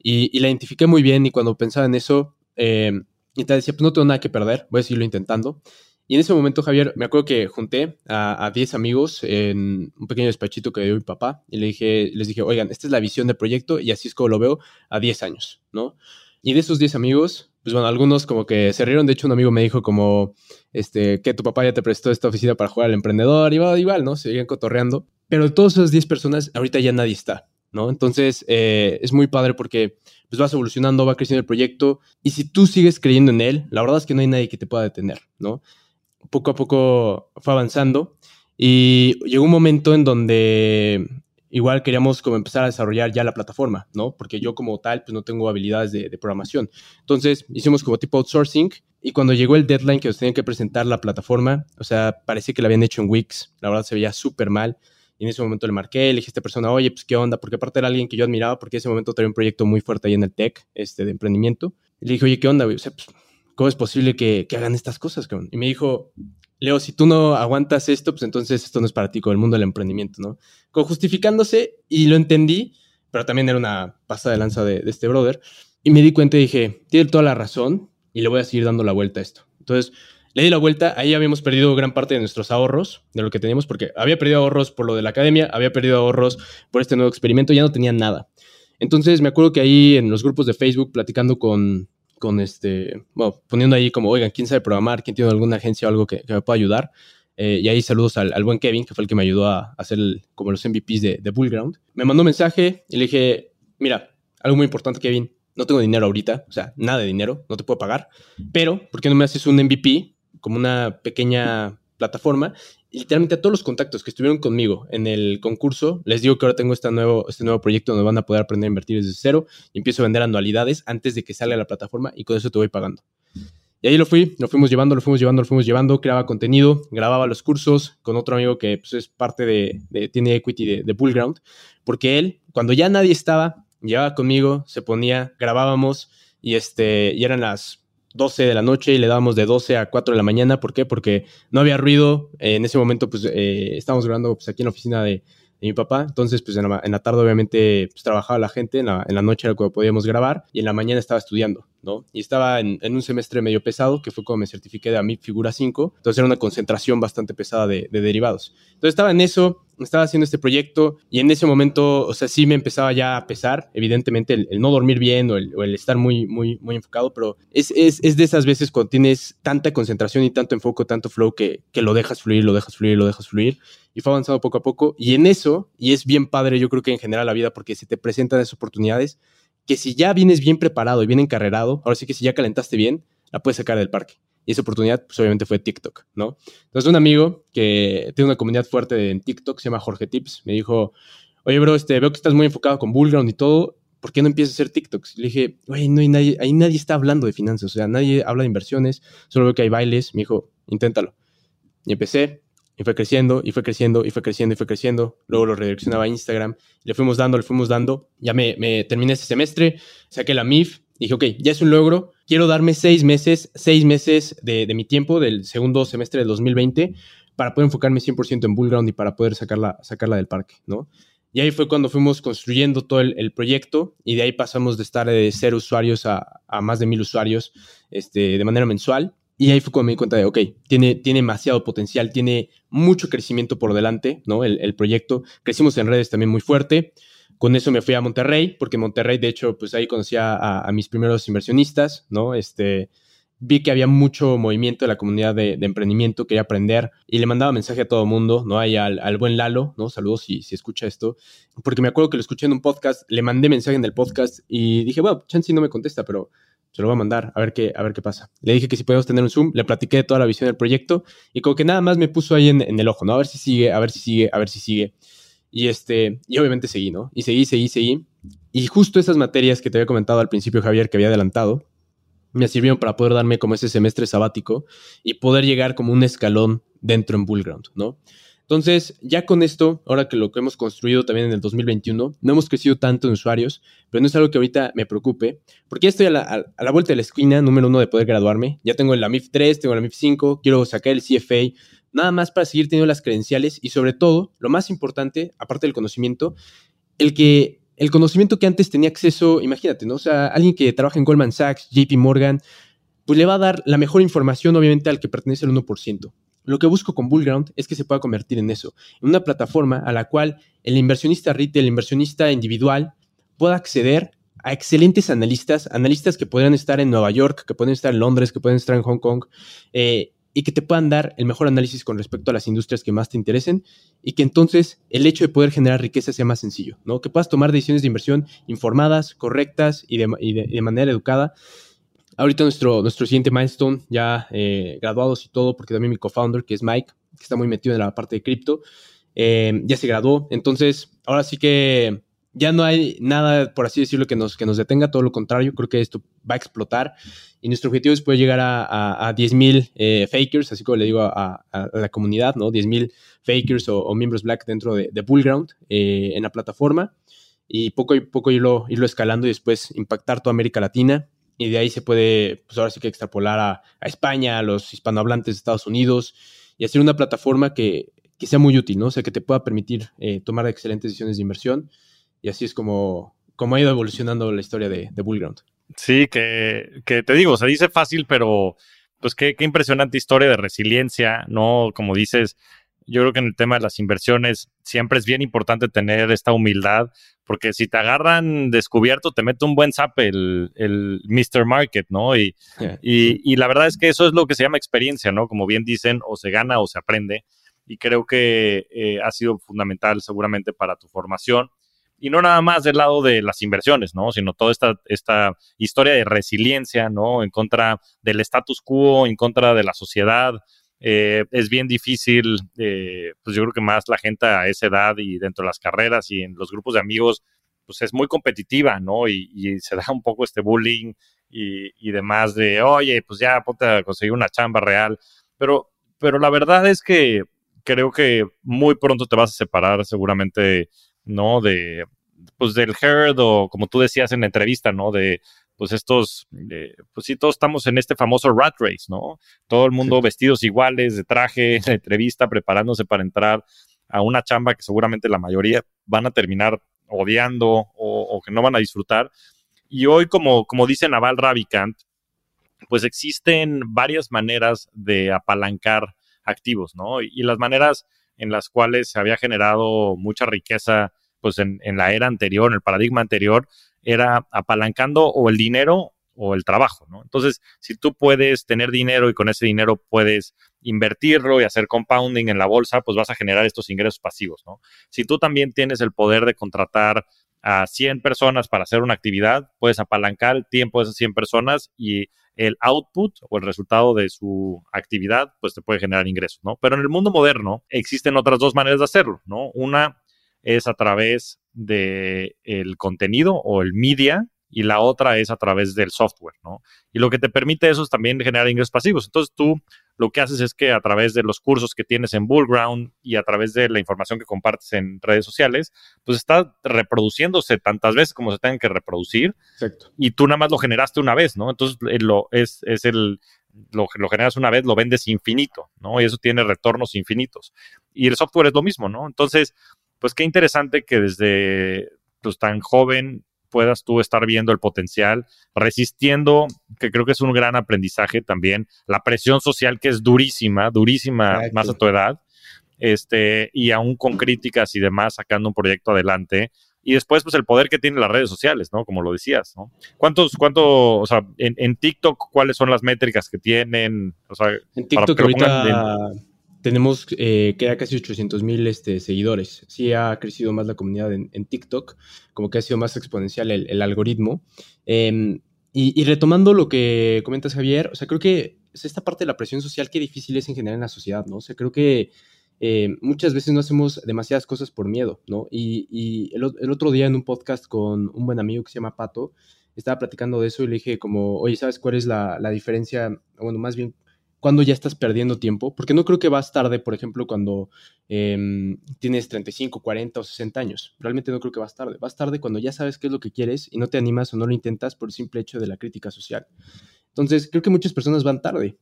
Speaker 1: Y, y la identifiqué muy bien y cuando pensaba en eso, eh, y te decía, pues no tengo nada que perder, voy a seguirlo intentando. Y en ese momento, Javier, me acuerdo que junté a 10 amigos en un pequeño despachito que dio mi papá y le dije, les dije, oigan, esta es la visión del proyecto y así es como lo veo a 10 años, ¿no? Y de esos 10 amigos, pues bueno, algunos como que se rieron. De hecho, un amigo me dijo como, este, que tu papá ya te prestó esta oficina para jugar al emprendedor. Va igual, ¿no? Se siguen cotorreando. Pero de todas esas 10 personas, ahorita ya nadie está, ¿no? Entonces, eh, es muy padre porque pues vas evolucionando, va creciendo el proyecto. Y si tú sigues creyendo en él, la verdad es que no hay nadie que te pueda detener, ¿no? Poco a poco fue avanzando. Y llegó un momento en donde igual queríamos como empezar a desarrollar ya la plataforma, ¿no? Porque yo como tal, pues no tengo habilidades de, programación. Entonces hicimos como tipo outsourcing y cuando llegó el deadline que nos tenían que presentar la plataforma, o sea, parecía que la habían hecho en Wix, la verdad se veía súper mal. Y en ese momento le marqué, le dije a esta persona, oye, pues qué onda, porque aparte era alguien que yo admiraba, porque en ese momento tenía un proyecto muy fuerte ahí en el tech, este, de emprendimiento. Le dije, oye, ¿qué onda, güey? O sea, pues, ¿cómo es posible que, que hagan estas cosas, cabrón? Y me dijo, Leo, si tú no aguantas esto, pues entonces esto no es para ti con el mundo del emprendimiento, ¿no? Como justificándose y lo entendí, pero también era una pasada de lanza de, este brother. Y me di cuenta y dije, tiene toda la razón y le voy a seguir dando la vuelta a esto. Entonces, le di la vuelta, ahí habíamos perdido gran parte de nuestros ahorros, de lo que teníamos, porque había perdido ahorros por lo de la academia, había perdido ahorros por este nuevo experimento, ya no tenía nada. Entonces me acuerdo que ahí en los grupos de Facebook, platicando con, con este, bueno, poniendo ahí como, oigan, ¿quién sabe programar? ¿Quién tiene alguna agencia o algo que, me pueda ayudar? Eh, y ahí saludos al, buen Kevin, que fue el que me ayudó a, hacer como los MVPs de, de Bullground. Me mandó un mensaje y le dije, mira, algo muy importante, Kevin, no tengo dinero ahorita, o sea, nada de dinero, no te puedo pagar, pero ¿por qué no me haces un MVP como una pequeña plataforma literalmente a todos los contactos que estuvieron conmigo en el concurso, les digo que ahora tengo este nuevo, este nuevo proyecto donde van a poder aprender a invertir desde cero y empiezo a vender anualidades antes de que salga la plataforma y con eso te voy pagando. Y ahí lo fui, lo fuimos llevando, lo fuimos llevando, lo fuimos llevando, creaba contenido, grababa los cursos con otro amigo que pues, es parte de, tiene equity de, de Bullground, porque él, cuando ya nadie estaba, llegaba conmigo, se ponía, grabábamos y, este, y eran las 12 de la noche y le dábamos de 12 a 4 de la mañana. ¿Por qué? Porque no había ruido. en ese momento, pues, eh, estábamos grabando pues, aquí en la oficina de, mi papá. Entonces, pues, en la, tarde, obviamente, pues, trabajaba la gente. En la, noche era cuando podíamos grabar. Y en la mañana estaba estudiando, ¿no? Y estaba en, un semestre medio pesado, que fue cuando me certifiqué de AMIP Figura 5. Entonces, era una concentración bastante pesada de derivados. Entonces, estaba en eso estaba haciendo este proyecto y en ese momento, o sea, sí me empezaba ya a pesar, evidentemente, el, no dormir bien o el, estar muy, muy, muy enfocado, pero es, es, es, de esas veces cuando tienes tanta concentración y tanto enfoque, tanto flow que, que lo dejas fluir, lo dejas fluir, lo dejas fluir y fue avanzando poco a poco. Y en eso, y es bien padre, yo creo que en general la vida, porque se te presentan esas oportunidades que si ya vienes bien preparado y bien encarrerado, ahora sí que si ya calentaste bien, la puedes sacar del parque. Y esa oportunidad, pues obviamente fue TikTok, ¿no? Entonces, un amigo que tiene una comunidad fuerte en TikTok, se llama Jorge Tips, me dijo, oye, bro, este, veo que estás muy enfocado con Bullground y todo, ¿por qué no empiezas a hacer TikToks? Le dije, oye, no hay nadie, ahí nadie está hablando de finanzas, o sea, nadie habla de inversiones, solo veo que hay bailes. Me dijo, inténtalo. Y empecé, y fue creciendo, y fue creciendo, y fue creciendo, y fue creciendo. Luego lo redireccionaba a Instagram, le fuimos dando, le fuimos dando. Ya me, me terminé ese semestre, saqué la MIF, dije, ok, ya es un logro, quiero darme seis meses, seis meses de, mi tiempo del segundo semestre del 2020 para poder enfocarme 100% en Bullground y para poder sacarla, sacarla del parque, ¿no? Y ahí fue cuando fuimos construyendo todo el, proyecto y de ahí pasamos de estar de cero usuarios a, más de mil usuarios este, de manera mensual. Y ahí fue cuando me di cuenta de, ok, tiene, tiene demasiado potencial, tiene mucho crecimiento por delante, ¿no? El, el proyecto. Crecimos en redes también muy fuerte. Con eso me fui a Monterrey, porque Monterrey, de hecho, pues ahí conocí a, mis primeros inversionistas, ¿no? Este, vi que había mucho movimiento de la comunidad de, emprendimiento, quería aprender y le mandaba mensaje a todo el mundo, ¿no? Ahí al, buen Lalo, ¿no? Saludos si, si escucha esto, porque me acuerdo que lo escuché en un podcast, le mandé mensaje en el podcast y dije, bueno, Chansey no me contesta, pero se lo voy a mandar a ver qué, a ver qué pasa. Le dije que si podemos tener un Zoom, le platiqué toda la visión del proyecto y como que nada más me puso ahí en, en el ojo, ¿no? A ver si sigue, a ver si sigue, a ver si sigue. Y, este, y obviamente seguí, ¿no? Y seguí, seguí, seguí. Y justo esas materias que te había comentado al principio, Javier, que había adelantado, me sirvieron para poder darme como ese semestre sabático y poder llegar como un escalón dentro en Bullground, ¿no? Entonces, ya con esto, ahora que lo que hemos construido también en el 2021, no hemos crecido tanto en usuarios, pero no es algo que ahorita me preocupe, porque ya estoy a la, vuelta de la esquina, número uno, de poder graduarme. Ya tengo la MIF 3, tengo la MIF 5, quiero sacar el CFA, nada más para seguir teniendo las credenciales y sobre todo, lo más importante, aparte del conocimiento, el que el conocimiento que antes tenía acceso, imagínate, ¿no? O sea, alguien que trabaja en Goldman Sachs, JP Morgan, pues le va a dar la mejor información, obviamente, al que pertenece al 1%. Lo que busco con Bullground es que se pueda convertir en eso, en una plataforma a la cual el inversionista retail, el inversionista individual, pueda acceder a excelentes analistas, analistas que podrían estar en Nueva York, que pueden estar en Londres, que pueden estar en Hong Kong, eh, y que te puedan dar el mejor análisis con respecto a las industrias que más te interesen y que entonces el hecho de poder generar riqueza sea más sencillo, ¿no? Que puedas tomar decisiones de inversión informadas, correctas y de, manera educada. Ahorita nuestro, nuestro siguiente milestone, ya eh, graduados y todo, porque también mi co-founder, que es Mike, que está muy metido en la parte de cripto, eh, ya se graduó. Entonces, ahora sí que ya no hay nada, por así decirlo, que nos, que nos detenga, todo lo contrario, creo que esto va a explotar y nuestro objetivo es poder llegar a, a, a 10.000 eh, fakers, así como le digo a, la comunidad, ¿no? 10.000 fakers o, miembros Black dentro de, de Bullground eh, en la plataforma y poco a poco irlo, irlo escalando y después impactar toda América Latina y de ahí se puede, pues ahora sí que extrapolar a, España, a los hispanohablantes de Estados Unidos y hacer una plataforma que, que sea muy útil, ¿no? O sea, que te pueda permitir eh, tomar excelentes decisiones de inversión y así es como, como ha ido evolucionando la historia de, de Bullground.
Speaker 2: Sí, que, que, te digo, se dice fácil, pero pues qué, qué impresionante historia de resiliencia, ¿no? Como dices, yo creo que en el tema de las inversiones siempre es bien importante tener esta humildad, porque si te agarran descubierto, te mete un buen zap el, el Mr. Market, ¿no? Y, y, y, la verdad es que eso es lo que se llama experiencia, ¿no? Como bien dicen, o se gana o se aprende. Y creo que eh, ha sido fundamental seguramente para tu formación y no nada más del lado de las inversiones, ¿no? Sino toda esta, esta historia de resiliencia, ¿no? En contra del status quo, en contra de la sociedad. Eh, es bien difícil, eh, pues yo creo que más la gente a esa edad y dentro de las carreras y en los grupos de amigos, pues es muy competitiva, ¿no? Y, se da un poco este bullying y, y, demás de, oye, pues ya ponte a conseguir una chamba real. Pero, pero la verdad es que creo que muy pronto te vas a separar seguramente ¿no? De, pues del herd o como tú decías en la entrevista, ¿no? De, pues estos, pues sí, todos estamos en este famoso rat race, ¿no? Todo el mundo vestidos iguales, de traje, de entrevista, preparándose para entrar a una chamba que seguramente la mayoría van a terminar odiando o, que no van a disfrutar. Y hoy, como, como dice Naval Ravikant, pues existen varias maneras de apalancar activos, ¿no? y las maneras en las cuales se había generado mucha riqueza pues en, en la era anterior, en el paradigma anterior, era apalancando o el dinero o el trabajo, ¿no? Entonces, si tú puedes tener dinero y con ese dinero puedes invertirlo y hacer compounding en la bolsa, pues vas a generar estos ingresos pasivos. Si tú también tienes el poder de contratar a 100 personas para hacer una actividad, puedes apalancar el tiempo de esas 100 personas y el output o el resultado de su actividad, pues te puede generar ingresos, ¿no? Pero en el mundo moderno existen otras dos maneras de hacerlo, ¿no? Una es a través del el contenido o el media, y la otra es a través del software, ¿no? Y lo que te permite eso es también generar ingresos pasivos. Entonces tú lo que haces es que a través de los cursos que tienes en Bullground y a través de la información que compartes en redes sociales, pues está reproduciéndose tantas veces como se tengan que reproducir. Exacto. Y tú nada más lo generaste una vez, ¿no? Entonces eh, lo, es, es el, lo, lo, generas una vez, lo vendes infinito, ¿no? Y eso tiene retornos infinitos. Y el software es lo mismo, ¿no? Entonces, pues qué interesante que desde pues, tan joven puedas tú estar viendo el potencial, resistiendo, que creo que es un gran aprendizaje también, la presión social que es durísima, durísima más a tu edad, este, y aún con críticas y demás, sacando un proyecto adelante. Y después, pues el poder que tienen las redes sociales, ¿no? Como lo decías, ¿no? ¿Cuántos, cuánto, o sea, en, TikTok, cuáles son las métricas que tienen? O sea,
Speaker 1: en TikTok ahorita tenemos eh, que casi 800 mil este, seguidores. Sí ha crecido más la comunidad en, TikTok, como que ha sido más exponencial el, algoritmo. Em, y, retomando lo que comentas, Javier, o sea, creo que es esta parte de la presión social que difícil es en general en la sociedad, ¿no? O sea, creo que eh, muchas veces no hacemos demasiadas cosas por miedo, ¿no? Y, el, otro día en un podcast con un buen amigo que se llama Pato, estaba platicando de eso y le dije como, oye, ¿sabes cuál es la, la diferencia? Bueno, más bien, cuando ya estás perdiendo tiempo, porque no creo que vas tarde, por ejemplo, cuando em, tienes 35, 40 o 60 años. Realmente no creo que vas tarde. Vas tarde cuando ya sabes qué es lo que quieres y no te animas o no lo intentas por el simple hecho de la crítica social. Entonces, creo que muchas personas van tarde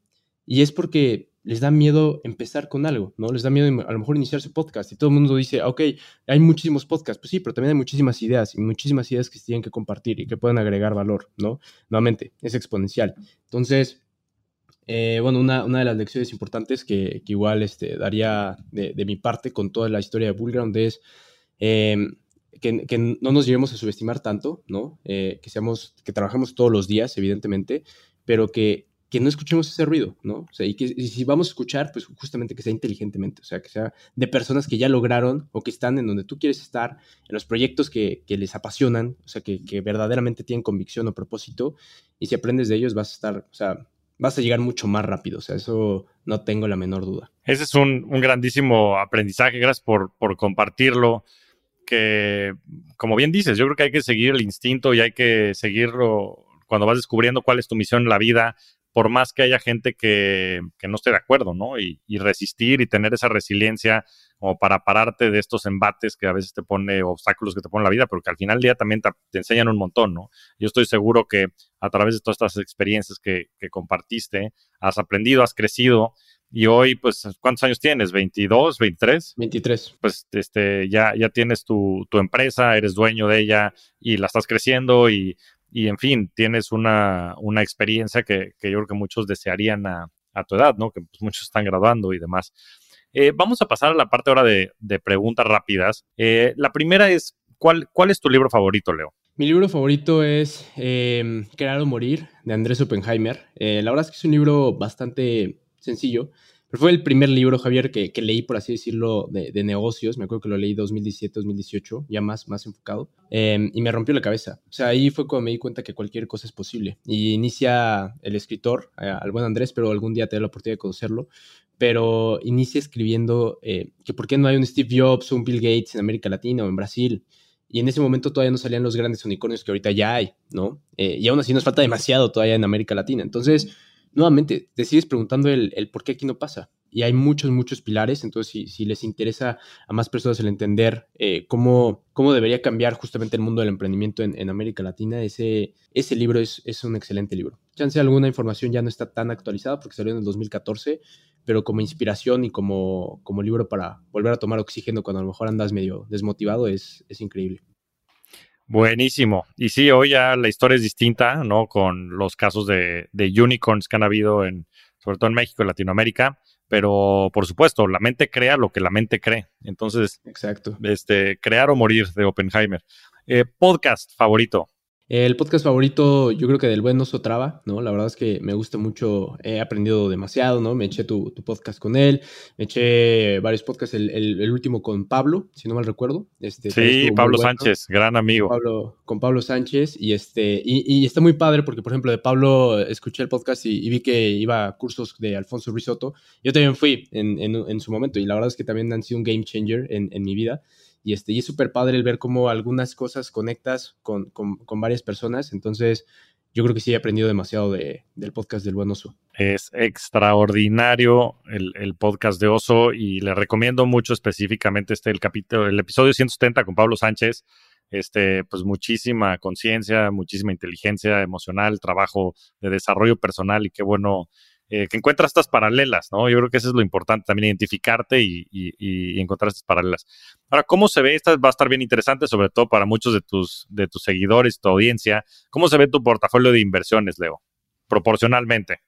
Speaker 1: y es porque les da miedo empezar con algo, ¿no? Les da miedo a lo mejor iniciar su podcast y todo el mundo dice, ok, hay muchísimos podcasts, pues sí, pero también hay muchísimas ideas y muchísimas ideas que se tienen que compartir y que pueden agregar valor, ¿no? Nuevamente, es exponencial. Entonces, eh, bueno, una, de las lecciones importantes que, igual este, daría de, mi parte con toda la historia de Bullground es em, que, no nos lleguemos a subestimar tanto, ¿no? Eh, que, seamos, que trabajemos todos los días, evidentemente, pero que, no escuchemos ese ruido, ¿no? O sea, y que si vamos a escuchar, pues justamente que sea inteligentemente, o sea, que sea de personas que ya lograron o que están en donde tú quieres estar, en los proyectos que, les apasionan, o sea, que, que verdaderamente tienen convicción o propósito, y si aprendes de ellos vas a estar, o sea, vas a llegar mucho más rápido. O sea, eso no tengo la menor duda.
Speaker 2: Ese es un, grandísimo aprendizaje. Gracias por, por, compartirlo. Que, como bien dices, yo creo que hay que seguir el instinto y hay que seguirlo cuando vas descubriendo cuál es tu misión en la vida, por más que haya gente que, no esté de acuerdo, ¿no? Y, resistir y tener esa resiliencia como para pararte de estos embates que a veces te pone, obstáculos que te ponen la vida, pero que al final del día también te, enseñan un montón, ¿no? Yo estoy seguro que a través de todas estas experiencias que, compartiste, has aprendido, has crecido, y hoy, pues, ¿cuántos años tienes? ¿22, 23?
Speaker 1: 23.
Speaker 2: Pues este, ya, ya tienes tu, tu empresa, eres dueño de ella y la estás creciendo y y en fin, tienes una, una experiencia que, que, yo creo que muchos desearían a, a tu edad, ¿no? Que pues, muchos están graduando y demás. Eh, vamos a pasar a la parte ahora de, de preguntas rápidas. Eh, la primera es, ¿cuál, ¿cuál es tu libro favorito, Leo?
Speaker 1: Mi libro favorito es eh, Crear o Morir, de Andrés Oppenheimer. Eh, la verdad es que es un libro bastante sencillo. Pero fue el primer libro, Javier, que, leí, por así decirlo, de, negocios. Me acuerdo que lo leí 2017, 2018, ya más, enfocado. Em, y me rompió la cabeza. O sea, ahí fue cuando me di cuenta que cualquier cosa es posible. Y inicia el escritor, al buen Andrés, pero algún día te la oportunidad de conocerlo. Pero inicia escribiendo eh, que por qué no hay un Steve Jobs un Bill Gates en América Latina o en Brasil. Y en ese momento todavía no salían los grandes unicornios que ahorita ya hay, ¿no? Eh, y aún así nos falta demasiado todavía en América Latina. Entonces nuevamente, te sigues preguntando el, por qué aquí no pasa. Y hay muchos, muchos pilares, entonces si, les interesa a más personas el entender eh, cómo, cómo debería cambiar justamente el mundo del emprendimiento en, América Latina, ese, ese libro es, es, un excelente libro. Chance alguna información ya no está tan actualizada porque salió en el 2014, pero como inspiración y como, como libro para volver a tomar oxígeno cuando a lo mejor andas medio desmotivado es, es increíble.
Speaker 2: Buenísimo. Y sí, hoy ya la historia es distinta, ¿no? Con los casos de, unicorns que han habido en, sobre todo en México y Latinoamérica. pero por supuesto, la mente crea lo que la mente cree. Entonces,
Speaker 1: Exacto.
Speaker 2: Este, crear o morir de Oppenheimer. Eh, podcast favorito.
Speaker 1: El podcast favorito, yo creo que del buen oso traba, ¿no? La verdad es que me gusta mucho, he aprendido demasiado, ¿no? Me eché tu, podcast con él, me eché varios podcasts, el, último con Pablo, si no mal recuerdo.
Speaker 2: Este, sí, Pablo Sánchez, gran amigo.
Speaker 1: Con Pablo, con Pablo Sánchez, y, este, y, está muy padre porque, por ejemplo, de Pablo escuché el podcast y, vi que iba a cursos de Alfonso Risotto. Yo también fui en, su momento y la verdad es que también han sido un game changer en, en mi vida. Y, este, y es súper padre el ver cómo algunas cosas conectas con, varias personas. Entonces, yo creo que sí he aprendido demasiado de, del podcast del buen oso.
Speaker 2: Es extraordinario el, podcast de oso y le recomiendo mucho específicamente este, el capítulo, el episodio 170 con Pablo Sánchez. Este, pues muchísima conciencia, muchísima inteligencia emocional, trabajo de desarrollo personal y qué bueno eh, que encuentras estas paralelas, ¿no? Yo creo que eso es lo importante, también identificarte y, encontrar estas paralelas. Ahora, ¿cómo se ve? Esta va a estar bien interesante, sobre todo para muchos de tus, de tus seguidores, tu audiencia. ¿Cómo se ve tu portafolio de inversiones, Leo? Proporcionalmente.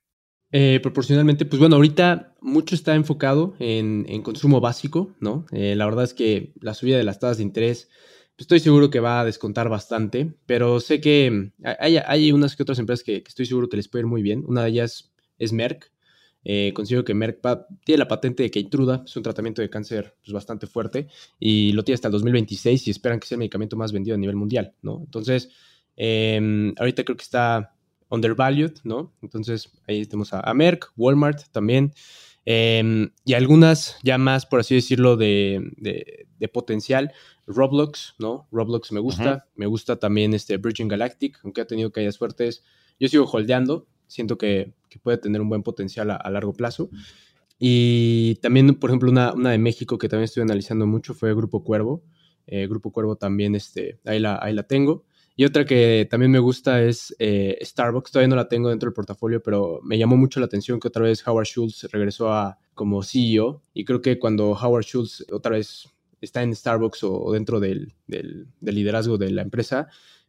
Speaker 1: Eh, proporcionalmente, pues bueno, ahorita mucho está enfocado en, consumo básico, ¿no? Eh, la verdad es que la subida de las tasas de interés, pues estoy seguro que va a descontar bastante, pero sé que hay, unas que otras empresas que, que, estoy seguro que les puede ir muy bien. Una de ellas es Merck. Eh, considero que Merck tiene la patente de Keytruda, es un tratamiento de cáncer pues, bastante fuerte y lo tiene hasta el 2026 y esperan que sea el medicamento más vendido a nivel mundial, ¿no? Entonces, em, ahorita creo que está undervalued, ¿no? Entonces, ahí tenemos a, Merck, Walmart también, em, y algunas ya más, por así decirlo, de, potencial. Roblox, ¿no? Roblox me gusta, me gusta también este Virgin Galactic, aunque ha tenido caídas fuertes. Yo sigo holdeando, siento que, puede tener un buen potencial a, largo plazo. Y también, por ejemplo, una, de México que también estoy analizando mucho fue Grupo Cuervo. Eh, Grupo Cuervo también, este, ahí, la, ahí la tengo. Y otra que también me gusta es eh, Starbucks. Todavía no la tengo dentro del portafolio, pero me llamó mucho la atención que otra vez Howard Schultz regresó a, como CEO. Y creo que cuando Howard Schultz otra vez está en Starbucks o, dentro del, del, liderazgo de la empresa,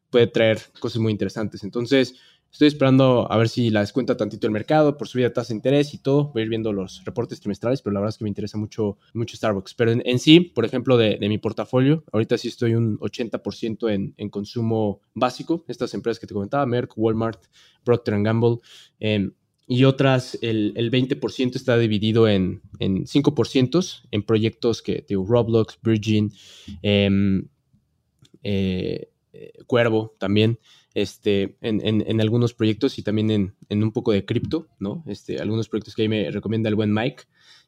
Speaker 1: puede traer cosas muy interesantes. Entonces, Estoy esperando a ver si la descuenta tantito el mercado por subida de tasa de interés y todo. Voy a ir viendo los reportes trimestrales, pero la verdad es que me interesa mucho, mucho Starbucks. Pero en, sí, por ejemplo, de, mi portafolio, ahorita sí estoy un 80% en, consumo básico. Estas empresas que te comentaba, Merck, Walmart, Procter Gamble. Em, y otras, el, el 20% está dividido en, en 5% en proyectos que, digo, Roblox, Virgin, em, eh, eh, Cuervo también este, en, algunos proyectos y también en, un poco de cripto, ¿no? Este, algunos proyectos que ahí me recomienda el buen Mike.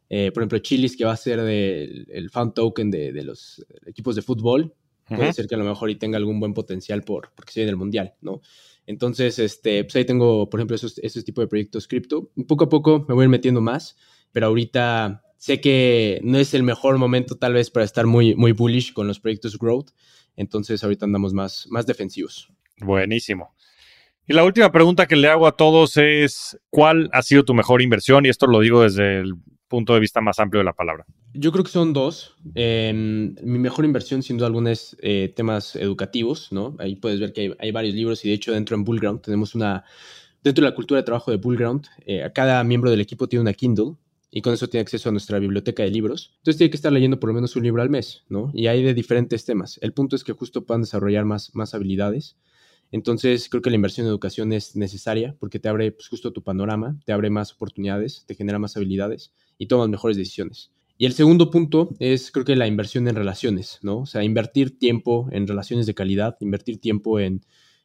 Speaker 1: Eh, por ejemplo, Chilis, que va a ser del, el fan token de, los equipos de fútbol. Puede ser que a lo mejor y tenga algún buen potencial por, porque se en el mundial, ¿no? Entonces, este, pues ahí tengo, por ejemplo, esos, esos tipos de proyectos cripto. Poco a poco me voy metiendo más, pero ahorita sé que no es el mejor momento tal vez para estar muy, muy bullish con los proyectos growth. Entonces, ahorita andamos más, más defensivos.
Speaker 2: Buenísimo. Y la última pregunta que le hago a todos es, ¿cuál ha sido tu mejor inversión? Y esto lo digo desde el punto de vista más amplio de la palabra.
Speaker 1: Yo creo que son dos. Em, mi mejor inversión, sin duda alguna, es eh, temas educativos, ¿no? Ahí puedes ver que hay, varios libros y de hecho dentro en Bullground tenemos una, dentro de la cultura de trabajo de Bullground, eh, cada miembro del equipo tiene una Kindle y con eso tiene acceso a nuestra biblioteca de libros. Entonces tiene que estar leyendo por lo menos un libro al mes, ¿no? Y hay de diferentes temas. El punto es que justo puedan desarrollar más, más habilidades entonces, creo que la inversión en educación es necesaria porque te abre pues, justo tu panorama, te abre más oportunidades, te genera más habilidades y tomas mejores decisiones. Y el segundo punto es, creo que la inversión en relaciones, ¿no? O sea, invertir tiempo en relaciones de calidad, invertir tiempo en,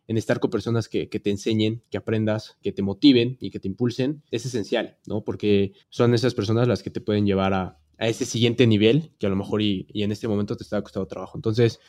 Speaker 1: estar con personas que, te enseñen, que aprendas, que te motiven y que te impulsen, es esencial, ¿no? Porque son esas personas las que te pueden llevar a, ese siguiente nivel que a lo mejor y, y en este momento te está costando trabajo. Entonces,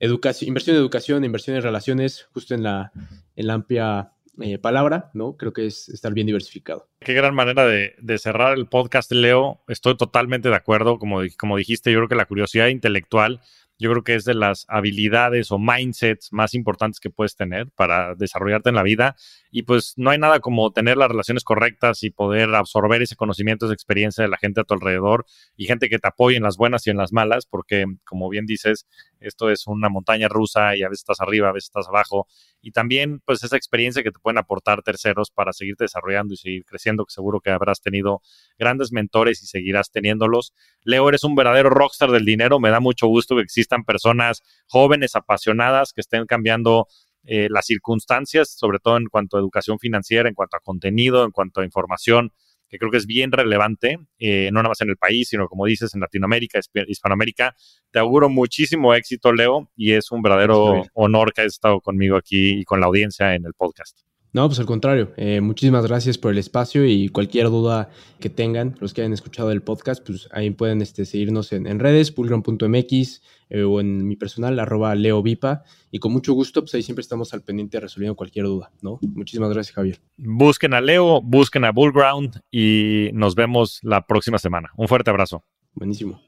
Speaker 1: educación, inversión en educación, inversión en relaciones, justo en la, en amplia eh, palabra, ¿no? Creo que es estar bien diversificado.
Speaker 2: Qué gran manera de, cerrar el podcast, Leo. Estoy totalmente de acuerdo. Como, como dijiste, yo creo que la curiosidad intelectual yo creo que es de las habilidades o mindsets más importantes que puedes tener para desarrollarte en la vida. Y pues no hay nada como tener las relaciones correctas y poder absorber ese conocimiento, esa experiencia de la gente a tu alrededor y gente que te apoye en las buenas y en las malas, porque como bien dices, Esto es una montaña rusa y a veces estás arriba, a veces estás abajo. Y también, pues, esa experiencia que te pueden aportar terceros para seguirte desarrollando y seguir creciendo, que seguro que habrás tenido grandes mentores y seguirás teniéndolos. Leo, eres un verdadero rockstar del dinero. Me da mucho gusto que existan personas jóvenes, apasionadas, que estén cambiando eh, las circunstancias, sobre todo en cuanto a educación financiera, en cuanto a contenido, en cuanto a información, que creo que es bien relevante, eh, no nada más en el país, sino como dices, en Latinoamérica, Hispanoamérica. Te auguro muchísimo éxito, Leo, y es un verdadero honor que hayas estado conmigo aquí y con la audiencia en el podcast.
Speaker 1: No, pues al contrario. Eh, muchísimas gracias por el espacio y cualquier duda que tengan, los que hayan escuchado el podcast, pues ahí pueden este, seguirnos en, redes, pulgron.mx eh, o en mi personal, arroba leovipa. Y con mucho gusto, pues ahí siempre estamos al pendiente resolviendo cualquier duda, ¿no? Muchísimas gracias, Javier.
Speaker 2: Busquen a Leo, busquen a Bullground y nos vemos la próxima semana. Un fuerte abrazo.
Speaker 1: Buenísimo.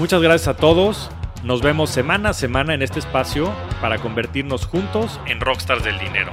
Speaker 2: Muchas gracias a todos. Nos vemos semana a semana en este espacio para convertirnos juntos en rockstars del dinero.